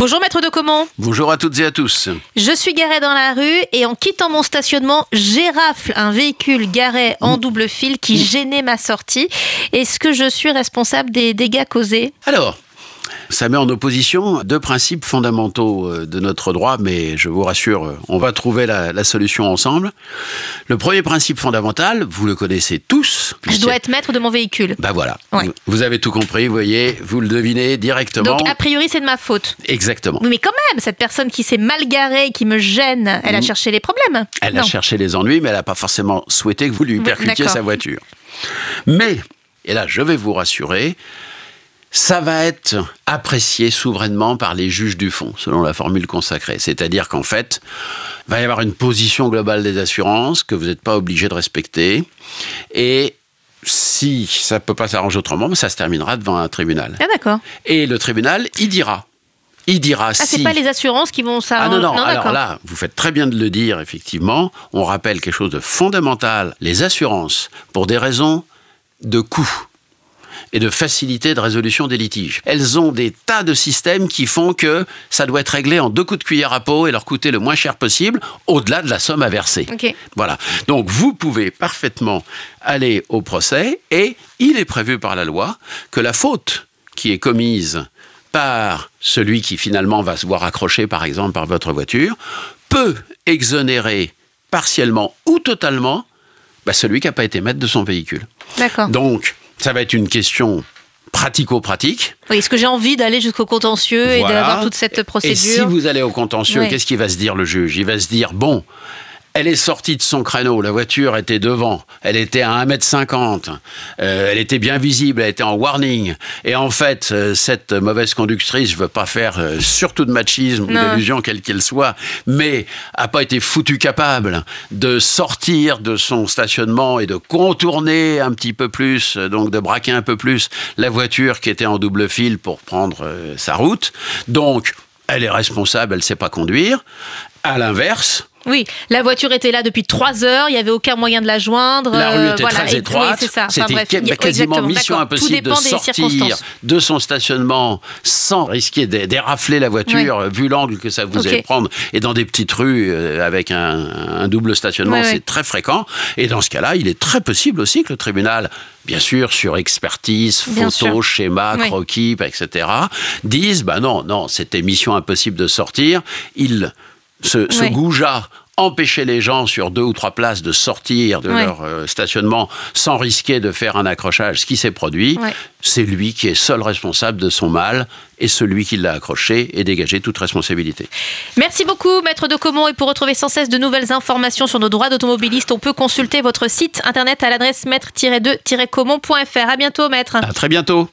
Bonjour maître de Comont. Bonjour à toutes et à tous. Je suis garé dans la rue et en quittant mon stationnement, j'érafle un véhicule garé en double fil qui gênait ma sortie. Est-ce que je suis responsable des dégâts causés? Alors, ça met en opposition deux principes fondamentaux euh, de notre droit, mais je vous rassure, euh, on va trouver la, solution ensemble. Le premier principe fondamental, vous le connaissez tous. Je dois être maître de mon véhicule. Ben voilà, vous avez tout compris, vous voyez, vous le devinez directement. Donc a priori c'est de ma faute. Exactement. Mais quand même, cette personne qui s'est mal garée, qui me gêne, elle a mm. cherché les problèmes. Elle a cherché les ennuis, mais elle n'a pas forcément souhaité que vous lui percutiez sa voiture. Mais, et là je vais vous rassurer, ça va être apprécié souverainement par les juges du fond, selon la formule consacrée. C'est-à-dire qu'en fait, il va y avoir une position globale des assurances que vous n'êtes pas obligé de respecter. Et si ça ne peut pas s'arranger autrement, ça se terminera devant un tribunal. Ah d'accord. Et le tribunal, il dira. Il dira ah, si. c'est pas les assurances qui vont s'arranger. Ah non, non, alors là, vous faites très bien de le dire, effectivement. On rappelle quelque chose de fondamental. Les assurances, pour des raisons de coût, et de facilité de résolution des litiges. Elles ont des tas de systèmes qui font que ça doit être réglé en deux coups de cuillère à peau et leur coûter le moins cher possible, au-delà de la somme à verser. Voilà. Donc vous pouvez parfaitement aller au procès et il est prévu par la loi que la faute qui est commise par celui qui finalement va se voir accroché par exemple par votre voiture peut exonérer partiellement ou totalement bah, celui qui n'a pas été maître de son véhicule. D'accord. Donc, ça va être une question pratico-pratique. Oui, est-ce que j'ai envie d'aller jusqu'au contentieux et d'avoir toute cette procédure Et si vous allez au contentieux, qu'est-ce qu'il va se dire le juge? Il va se dire, bon, elle est sortie de son créneau, la voiture était devant, elle était à 1m50, euh, elle était bien visible, elle était en warning. Et en fait, euh, cette mauvaise conductrice, je veux pas faire euh, surtout de machisme ou d'illusion quelle qu'elle soit, mais a pas été foutue capable de sortir de son stationnement et de contourner un petit peu plus, donc de braquer un peu plus la voiture qui était en double fil pour prendre sa route. Donc, elle est responsable, elle sait pas conduire. À l'inverse, oui, la voiture était là depuis trois heures, il n'y avait aucun moyen de la joindre. La rue était très étroite, c'était quasiment mission impossible de sortir de son stationnement sans risquer d'érafler la voiture, vu l'angle que ça vous allait prendre, et dans des petites rues euh, avec un, double stationnement, c'est très fréquent. Et dans ce cas-là, il est très possible aussi que le tribunal bien sûr, sur expertise, photos, schéma, croquis, etc., dise, bah non, non, c'était mission impossible de sortir. Il ce, ce goujat empêcher les gens sur deux ou trois places de sortir de leur euh, stationnement sans risquer de faire un accrochage, ce qui s'est produit, c'est lui qui est seul responsable de son mal et celui qui l'a accroché et dégagé toute responsabilité. Merci beaucoup, Maître de Comont. Et pour retrouver sans cesse de nouvelles informations sur nos droits d'automobiliste, on peut consulter votre site internet à l'adresse maître-2-comont.fr. À bientôt, Maître. À très bientôt.